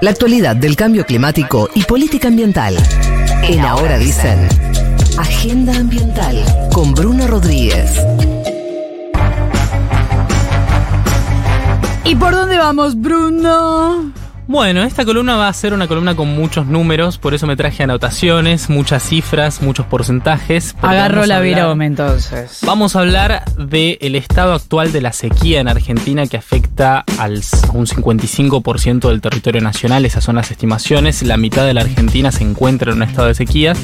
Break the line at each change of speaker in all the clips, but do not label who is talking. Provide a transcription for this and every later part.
La actualidad del cambio climático y política ambiental. En Ahora Dicen. Agenda Ambiental con Bruno Rodríguez.
¿Y por dónde vamos, Bruno?
Bueno, esta columna va a ser una columna con muchos números, por eso me traje anotaciones, muchas cifras, muchos porcentajes.
Agarro la virome entonces.
Vamos a hablar del estado actual de la sequía en Argentina que afecta al un 55% del territorio nacional, esas son las estimaciones, la mitad de la Argentina se encuentra en un estado de sequías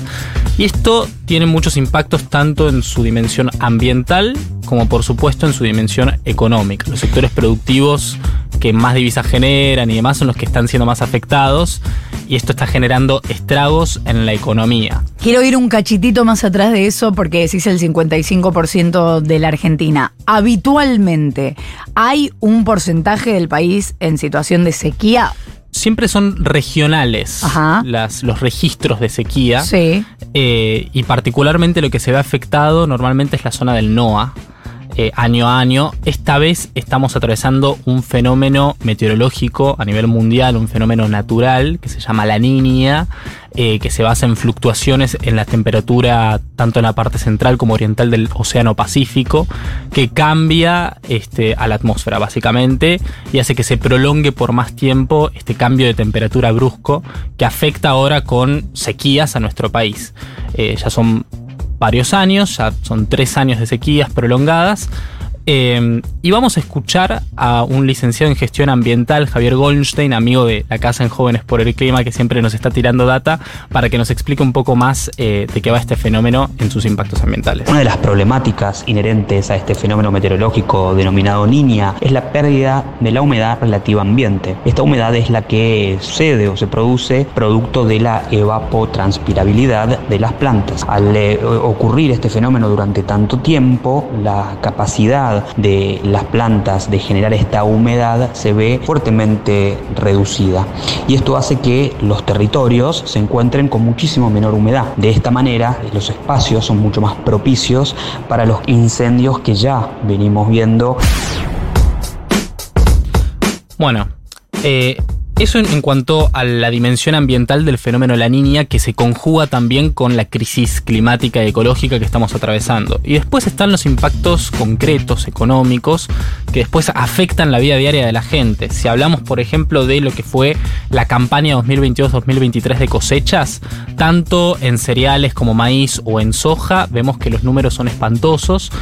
y esto tiene muchos impactos tanto en su dimensión ambiental como por supuesto en su dimensión económica. Los sectores productivos que más divisas generan y demás son los que están siendo más afectados y esto está generando estragos en la economía.
Quiero ir un cachitito más atrás de eso porque decís el 55% de la Argentina. Habitualmente, ¿hay un porcentaje del país en situación de sequía?
Siempre son regionales Las, los registros de sequía.
Sí.
Eh, y particularmente lo que se ve afectado normalmente es la zona del NOA. Eh, año a año. Esta vez estamos atravesando un fenómeno meteorológico a nivel mundial, un fenómeno natural que se llama la niña, eh, que se basa en fluctuaciones en la temperatura tanto en la parte central como oriental del Océano Pacífico, que cambia este, a la atmósfera básicamente y hace que se prolongue por más tiempo este cambio de temperatura brusco que afecta ahora con sequías a nuestro país. Eh, ya son varios años, ya son tres años de sequías prolongadas. Eh, y vamos a escuchar a un licenciado en gestión ambiental, Javier Goldstein, amigo de la Casa en Jóvenes por el Clima, que siempre nos está tirando data, para que nos explique un poco más eh, de qué va este fenómeno en sus impactos ambientales.
Una de las problemáticas inherentes a este fenómeno meteorológico denominado niña es la pérdida de la humedad relativa ambiente. Esta humedad es la que cede o se produce producto de la evapotranspirabilidad de las plantas. Al eh, ocurrir este fenómeno durante tanto tiempo, la capacidad de las plantas de generar esta humedad se ve fuertemente reducida. Y esto hace que los territorios se encuentren con muchísimo menor humedad. De esta manera, los espacios son mucho más propicios para los incendios que ya venimos viendo.
Bueno, eh, eso en, cuanto a la dimensión ambiental del fenómeno La Niña que se conjuga también con la crisis climática y ecológica que estamos atravesando. Y después están los impactos concretos, económicos, que después afectan la vida diaria de la gente. Si hablamos, por ejemplo, de lo que fue la campaña 2022-2023 de cosechas, tanto en cereales como maíz o en soja, vemos que los números son espantosos.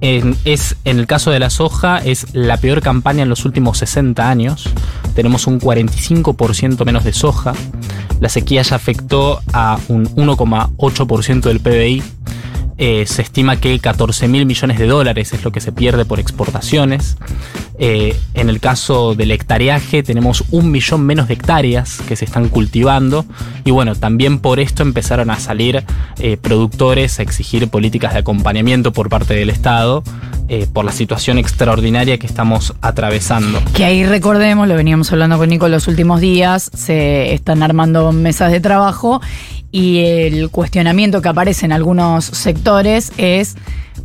Es, en el caso de la soja, es la peor campaña en los últimos 60 años. Tenemos un 45 5% menos de soja. La sequía ya afectó a un 1,8% del PBI. Eh, se estima que 14 mil millones de dólares es lo que se pierde por exportaciones. Eh, en el caso del hectareaje tenemos un millón menos de hectáreas que se están cultivando y bueno, también por esto empezaron a salir eh, productores a exigir políticas de acompañamiento por parte del Estado eh, por la situación extraordinaria que estamos atravesando.
Que ahí recordemos, lo veníamos hablando con Nico los últimos días, se están armando mesas de trabajo y el cuestionamiento que aparece en algunos sectores es,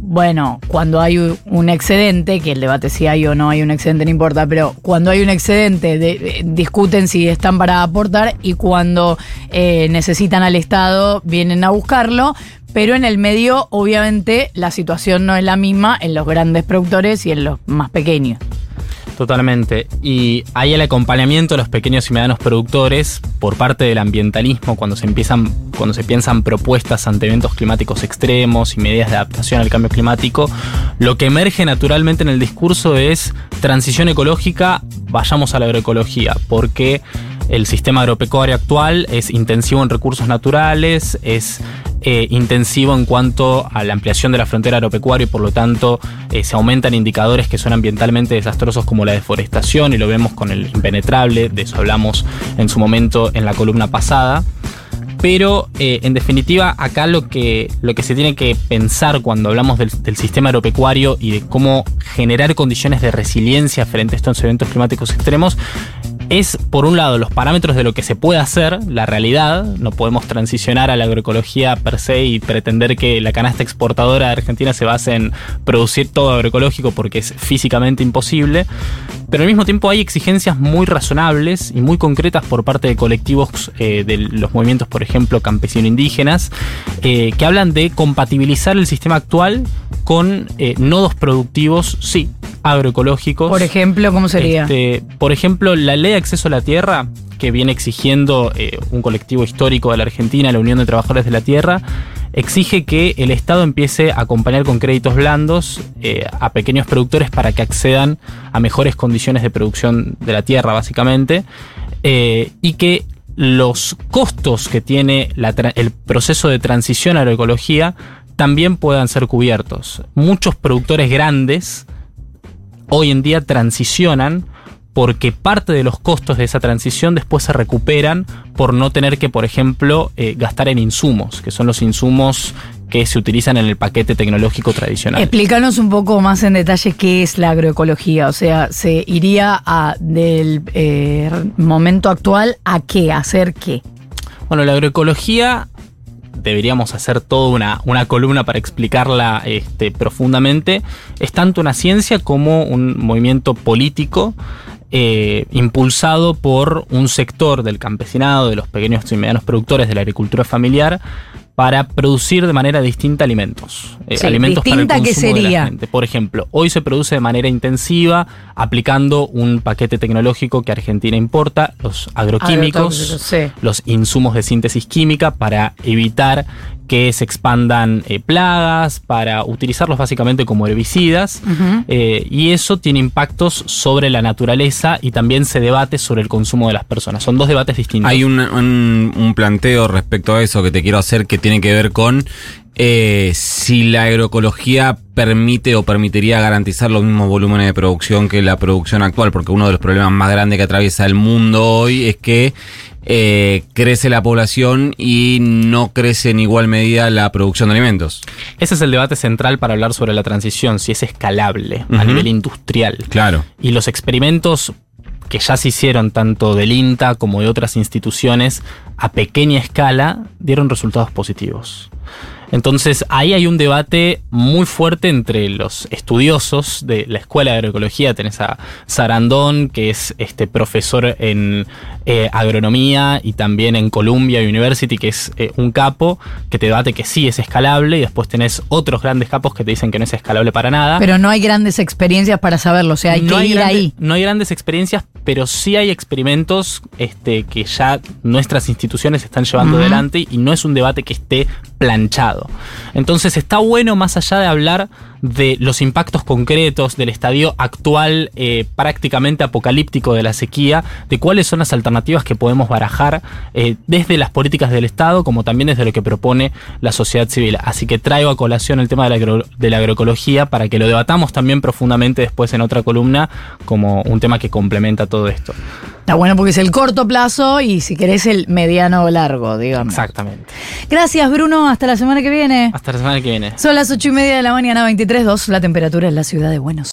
bueno, cuando hay un excedente, que el debate si hay o no hay un excedente no importa, pero cuando hay un excedente discuten si están para aportar y cuando eh, necesitan al Estado vienen a buscarlo, pero en el medio, obviamente, la situación no es la misma en los grandes productores y en los más pequeños.
Totalmente. Y hay el acompañamiento de los pequeños y medianos productores por parte del ambientalismo cuando se empiezan, cuando se piensan propuestas ante eventos climáticos extremos y medidas de adaptación al cambio climático. Lo que emerge naturalmente en el discurso es transición ecológica, vayamos a la agroecología, porque el sistema agropecuario actual es intensivo en recursos naturales, es eh, intensivo en cuanto a la ampliación de la frontera agropecuaria y por lo tanto eh, se aumentan indicadores que son ambientalmente desastrosos como la deforestación y lo vemos con el impenetrable, de eso hablamos en su momento en la columna pasada. Pero eh, en definitiva, acá lo que, lo que se tiene que pensar cuando hablamos del, del, sistema agropecuario y de cómo generar condiciones de resiliencia frente a estos eventos climáticos extremos es, por un lado, los parámetros de lo que se puede hacer, la realidad. No podemos transicionar a la agroecología per se y pretender que la canasta exportadora de Argentina se base en producir todo agroecológico porque es físicamente imposible. Pero al mismo tiempo hay exigencias muy razonables y muy concretas por parte de colectivos eh, de los movimientos, por ejemplo, campesino-indígenas, eh, que hablan de compatibilizar el sistema actual con eh, nodos productivos, sí, agroecológicos.
Por ejemplo, ¿cómo sería?
Este, por ejemplo, la ley de acceso a la tierra, que viene exigiendo un colectivo histórico de la Argentina, la Unión de Trabajadores de la Tierra, exige que el Estado empiece a acompañar con créditos blandos eh, a pequeños productores para que accedan a mejores condiciones de producción de la tierra, básicamente, eh, y que los costos que tiene el proceso de transición a la ecología también puedan ser cubiertos. Muchos productores grandes hoy en día transicionan porque parte de los costos de esa transición después se recuperan por no tener que, por ejemplo, eh, gastar en insumos, que son los insumos que se utilizan en el paquete tecnológico tradicional.
Explícanos un poco más en detalle qué es la agroecología, o sea, se iría a, del eh, momento actual a qué, a hacer qué.
Bueno, la agroecología deberíamos hacer toda una, una columna para explicarla este, profundamente, es tanto una ciencia como un movimiento político eh, impulsado por un sector del campesinado, de los pequeños y medianos productores de la agricultura familiar, para producir de manera distinta alimentos.
Eh, alimentos para el consumo sería?
de la Por ejemplo, hoy se produce de manera intensiva aplicando un paquete tecnológico que Argentina importa, los agroquímicos, los insumos de síntesis química para evitar que se expandan eh, plagas, para utilizarlos básicamente como herbicidas, eh, y eso tiene impactos sobre la naturaleza y también se debate sobre el consumo de las personas. Son dos debates distintos.
Hay un, un planteo respecto a eso que te quiero hacer que tiene que ver con eh, si la agroecología permite o permitiría garantizar los mismos volúmenes de producción que la producción actual, porque uno de los problemas más grandes que atraviesa el mundo hoy es que eh, crece la población y no crece en igual medida la producción de alimentos.
Ese es el debate central para hablar sobre la transición, si es escalable a nivel industrial.
Claro.
Y los experimentos que ya se hicieron tanto del INTA como de otras instituciones a pequeña escala dieron resultados positivos. Entonces ahí hay un debate muy fuerte entre los estudiosos de la Escuela de Agroecología. Tenés a Sarandón, que es este profesor en eh, agronomía y también en Columbia University, que es eh, un capo que te debate que sí es escalable. Y después tenés otros grandes capos que te dicen que no es escalable para nada.
Pero no hay grandes experiencias para saberlo, o sea, hay que ir ahí.
No hay grandes experiencias, pero sí hay experimentos este, que ya nuestras instituciones están llevando adelante y no es un debate que esté planchado. Entonces está bueno más allá de hablar de los impactos concretos del estadio actual eh, prácticamente apocalíptico de la sequía, de cuáles son las alternativas que podemos barajar eh, desde las políticas del Estado como también desde lo que propone la sociedad civil. Así que traigo a colación el tema de la, de la agroecología para que lo debatamos también profundamente después en otra columna como un tema que complementa todo esto.
Está bueno porque es el corto plazo y si querés el mediano o largo, digamos.
Exactamente.
Gracias, Bruno. Hasta la semana que viene.
Hasta la semana que viene.
Son las ocho y media de la mañana, 23.2, la temperatura en la ciudad de Buenos